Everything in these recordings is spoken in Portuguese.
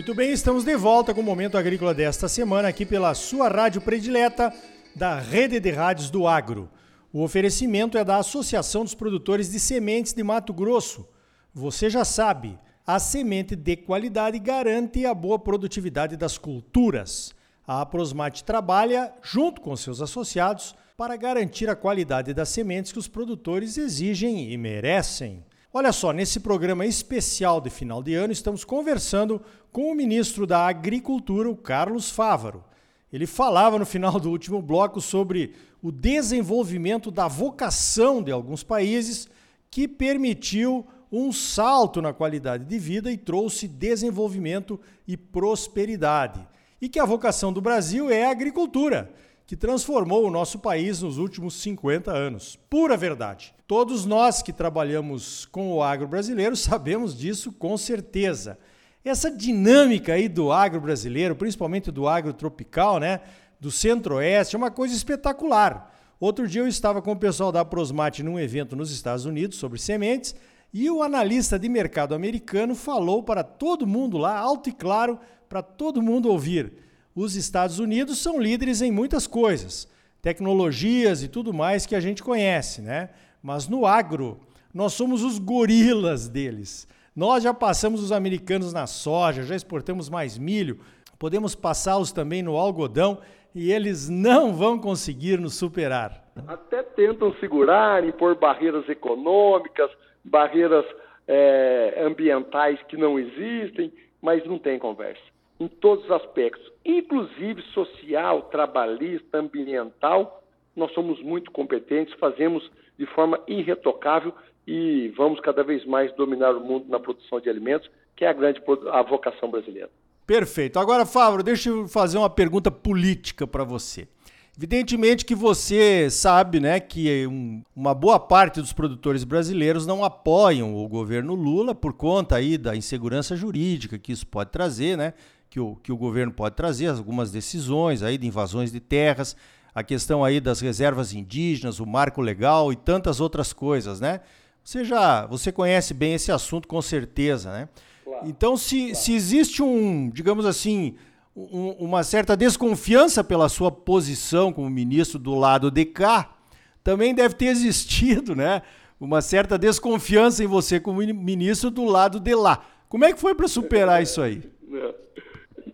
Muito bem, estamos de volta com o Momento Agrícola desta semana aqui pela sua rádio predileta da Rede de Rádios do Agro. O oferecimento é da Associação dos Produtores de Sementes de Mato Grosso. Você já sabe, a semente de qualidade garante a boa produtividade das culturas. A Aprosmate trabalha, junto com seus associados, para garantir a qualidade das sementes que os produtores exigem e merecem. Olha só, nesse programa especial de final de ano, estamos conversando com o ministro da Agricultura, o Carlos Fávaro. Ele falava no final do último bloco sobre o desenvolvimento da vocação de alguns países que permitiu um salto na qualidade de vida e trouxe desenvolvimento e prosperidade. E que a vocação do Brasil é a agricultura que transformou o nosso país nos últimos 50 anos. Pura verdade. Todos nós que trabalhamos com o agro brasileiro sabemos disso com certeza. Essa dinâmica aí do agro brasileiro, principalmente do agro tropical, né, do centro-oeste, é uma coisa espetacular. Outro dia eu estava com o pessoal da Prosmate num evento nos Estados Unidos sobre sementes e o analista de mercado americano falou para todo mundo lá, alto e claro, para todo mundo ouvir os Estados Unidos são líderes em muitas coisas, tecnologias e tudo mais que a gente conhece, né? Mas no agro, nós somos os gorilas deles. Nós já passamos os americanos na soja, já exportamos mais milho, podemos passá-los também no algodão e eles não vão conseguir nos superar. Até tentam segurar, impor barreiras econômicas, barreiras é, ambientais que não existem, mas não tem conversa em todos os aspectos, inclusive social, trabalhista, ambiental. Nós somos muito competentes, fazemos de forma irretocável e vamos cada vez mais dominar o mundo na produção de alimentos, que é a grande a vocação brasileira. Perfeito. Agora, Fábio, deixa eu fazer uma pergunta política para você. Evidentemente que você sabe né, que um, uma boa parte dos produtores brasileiros não apoiam o governo Lula por conta aí da insegurança jurídica que isso pode trazer, né? Que o, que o governo pode trazer, algumas decisões aí de invasões de terras, a questão aí das reservas indígenas, o marco legal e tantas outras coisas, né? Você já, você conhece bem esse assunto com certeza, né? Claro, então, se, claro. se existe um, digamos assim, um, uma certa desconfiança pela sua posição como ministro do lado de cá, também deve ter existido, né? Uma certa desconfiança em você como ministro do lado de lá. Como é que foi para superar isso aí?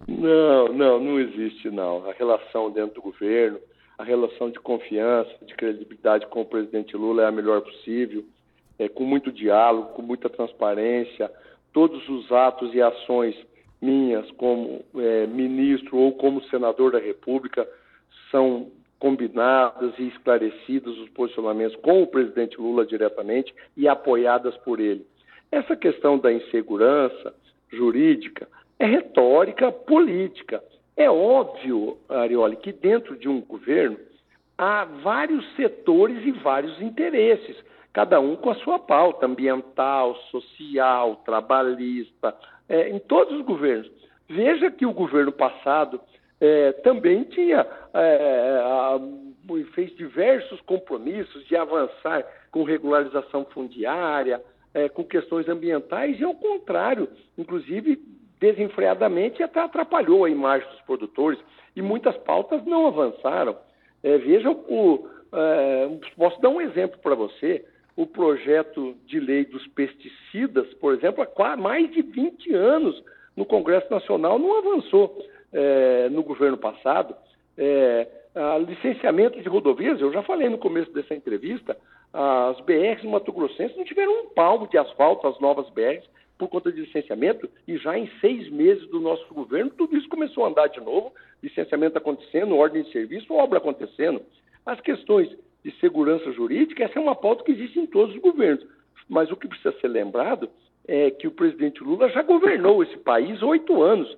Não, não, não existe não. A relação dentro do governo, a relação de confiança, de credibilidade com o presidente Lula é a melhor possível, é, com muito diálogo, com muita transparência. Todos os atos e ações minhas como é, ministro ou como senador da República são combinadas e esclarecidos os posicionamentos com o presidente Lula diretamente e apoiadas por ele. Essa questão da insegurança jurídica é retórica política. É óbvio, Arioli, que dentro de um governo há vários setores e vários interesses, cada um com a sua pauta ambiental, social, trabalhista, é, em todos os governos. Veja que o governo passado é, também tinha é, a, fez diversos compromissos de avançar com regularização fundiária, é, com questões ambientais, e ao contrário, inclusive desenfreadamente até atrapalhou a imagem dos produtores e muitas pautas não avançaram. É, veja, o, é, posso dar um exemplo para você. O projeto de lei dos pesticidas, por exemplo, há mais de 20 anos no Congresso Nacional não avançou é, no governo passado. É, licenciamento de rodovias, eu já falei no começo dessa entrevista, as BRs no Mato Grossense não tiveram um palmo de asfalto, as novas BRs, por conta de licenciamento, e já em seis meses do nosso governo, tudo isso começou a andar de novo, licenciamento acontecendo, ordem de serviço, obra acontecendo. As questões de segurança jurídica, essa é uma pauta que existe em todos os governos. Mas o que precisa ser lembrado é que o presidente Lula já governou esse país oito anos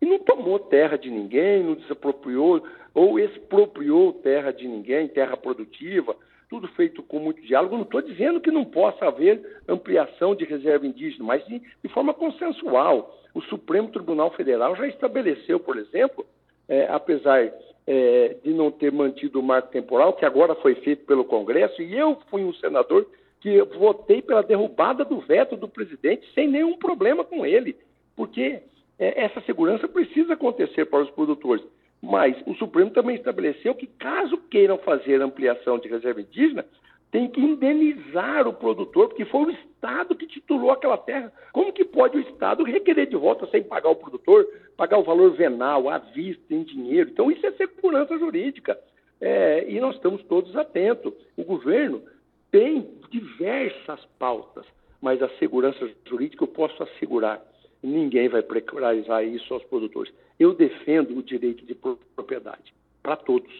e não tomou terra de ninguém, não desapropriou ou expropriou terra de ninguém, terra produtiva, tudo feito com muito diálogo. Não estou dizendo que não possa haver ampliação de reserva indígena, mas de, de forma consensual. O Supremo Tribunal Federal já estabeleceu, por exemplo, é, apesar é, de não ter mantido o marco temporal, que agora foi feito pelo Congresso, e eu fui um senador que votei pela derrubada do veto do presidente sem nenhum problema com ele, porque É, essa segurança precisa acontecer para os produtores. Mas o Supremo também estabeleceu que, caso queiram fazer ampliação de reserva indígena, tem que indenizar o produtor, porque foi o Estado que titulou aquela terra. Como que pode o Estado requerer de volta sem pagar o produtor, pagar o valor venal, à vista, em dinheiro? Então, isso é segurança jurídica. É, e nós estamos todos atentos. O governo tem diversas pautas, mas a segurança jurídica eu posso assegurar. Ninguém vai precarizar isso aos produtores. Eu defendo o direito de propriedade para todos,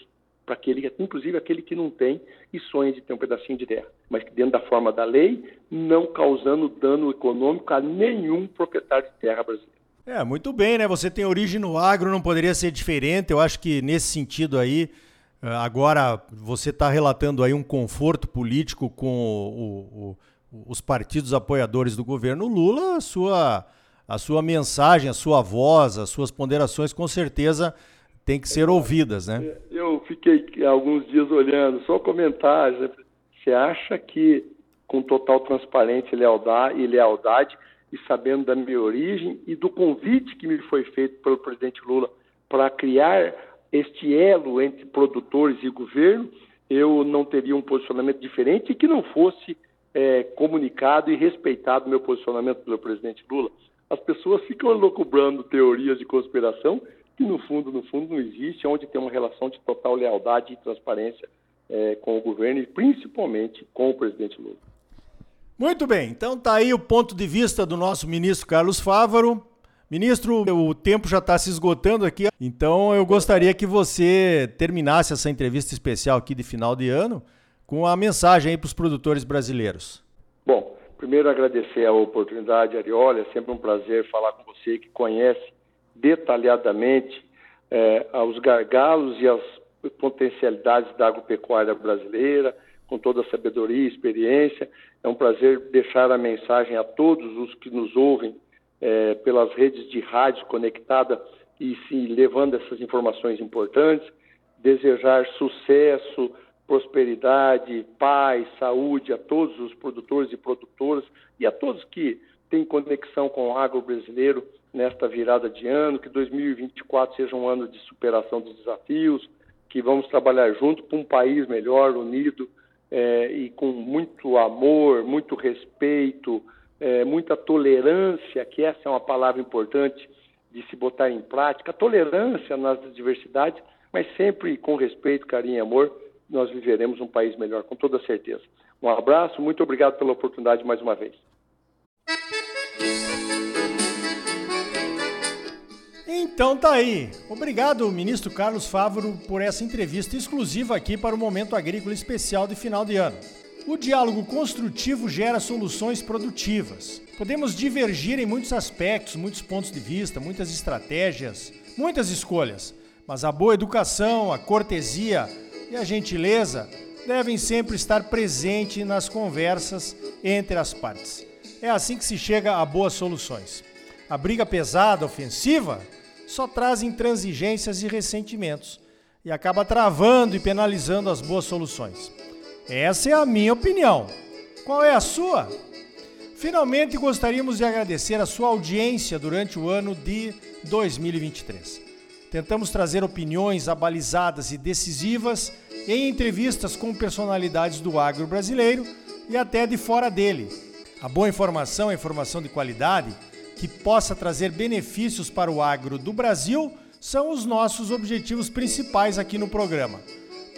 para aquele, inclusive aquele que não tem e sonha de ter um pedacinho de terra, mas que dentro da forma da lei, não causando dano econômico a nenhum proprietário de terra brasileiro. É, muito bem, né? Você tem origem no agro, não poderia ser diferente. Eu acho que nesse sentido aí, eh, agora você está relatando aí um conforto político com o, o, os partidos apoiadores do governo Lula, sua a sua mensagem, a sua voz, as suas ponderações com certeza têm que ser ouvidas, né? Eu fiquei alguns dias olhando, só comentários. Né? Você acha que com total transparência lealdade, e lealdade e sabendo da minha origem e do convite que me foi feito pelo presidente Lula para criar este elo entre produtores e governo, eu não teria um posicionamento diferente e que não fosse é, comunicado e respeitado meu posicionamento pelo presidente Lula as pessoas ficam alocubrando teorias de conspiração que no fundo, no fundo não existe, onde tem uma relação de total lealdade e transparência é, com o governo e principalmente com o presidente Lula. Muito bem, então tá aí o ponto de vista do nosso ministro Carlos Fávaro. Ministro, o tempo já está se esgotando aqui, então eu gostaria que você terminasse essa entrevista especial aqui de final de ano com a mensagem para os produtores brasileiros. Bom, Primeiro, agradecer a oportunidade, Ariola. É sempre um prazer falar com você que conhece detalhadamente eh, os gargalos e as potencialidades da agropecuária brasileira, com toda a sabedoria e experiência. É um prazer deixar a mensagem a todos os que nos ouvem eh, pelas redes de rádio conectada e se levando essas informações importantes. Desejar sucesso, prosperidade, paz, saúde a todos os produtores e produtoras e a todos que têm conexão com o agro brasileiro nesta virada de ano, que 2024 seja um ano de superação dos desafios, que vamos trabalhar junto para um país melhor, unido é, e com muito amor, muito respeito, é, muita tolerância, que essa é uma palavra importante de se botar em prática, tolerância nas diversidades, mas sempre com respeito, carinho e amor, nós viveremos um país melhor, com toda certeza. Um abraço, muito obrigado pela oportunidade mais uma vez. Então tá aí. Obrigado, ministro Carlos Fávaro, por essa entrevista exclusiva aqui para o Momento Agrícola Especial de final de ano. O diálogo construtivo gera soluções produtivas. Podemos divergir em muitos aspectos, muitos pontos de vista, muitas estratégias, muitas escolhas, mas a boa educação, a cortesia, e a gentileza devem sempre estar presentes nas conversas entre as partes. É assim que se chega a boas soluções. A briga pesada, ofensiva, só traz intransigências e ressentimentos e acaba travando e penalizando as boas soluções. Essa é a minha opinião. Qual é a sua? Finalmente, gostaríamos de agradecer a sua audiência durante o ano de 2023. Tentamos trazer opiniões abalizadas e decisivas em entrevistas com personalidades do agro brasileiro e até de fora dele. A boa informação é informação de qualidade que possa trazer benefícios para o agro do Brasil são os nossos objetivos principais aqui no programa.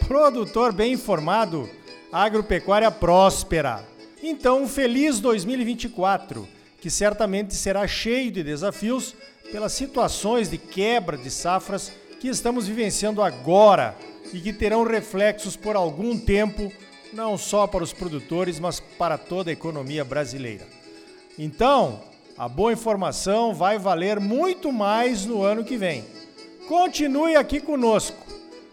Produtor bem informado, agropecuária próspera. Então, um feliz 2024, que certamente será cheio de desafios pelas situações de quebra de safras que estamos vivenciando agora e que terão reflexos por algum tempo, não só para os produtores, mas para toda a economia brasileira. Então, a boa informação vai valer muito mais no ano que vem. Continue aqui conosco.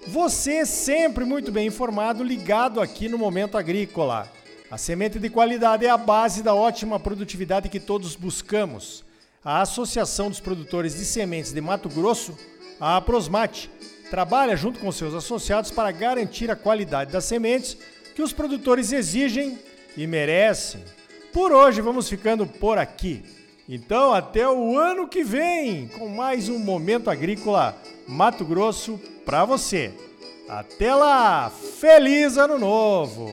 Você sempre muito bem informado, ligado aqui no Momento Agrícola. A semente de qualidade é a base da ótima produtividade que todos buscamos. A Associação dos Produtores de Sementes de Mato Grosso, a Aprosmate, trabalha junto com seus associados para garantir a qualidade das sementes que os produtores exigem e merecem. Por hoje vamos ficando por aqui. Então, até o ano que vem, com mais um Momento Agrícola Mato Grosso para você. Até lá! Feliz Ano Novo!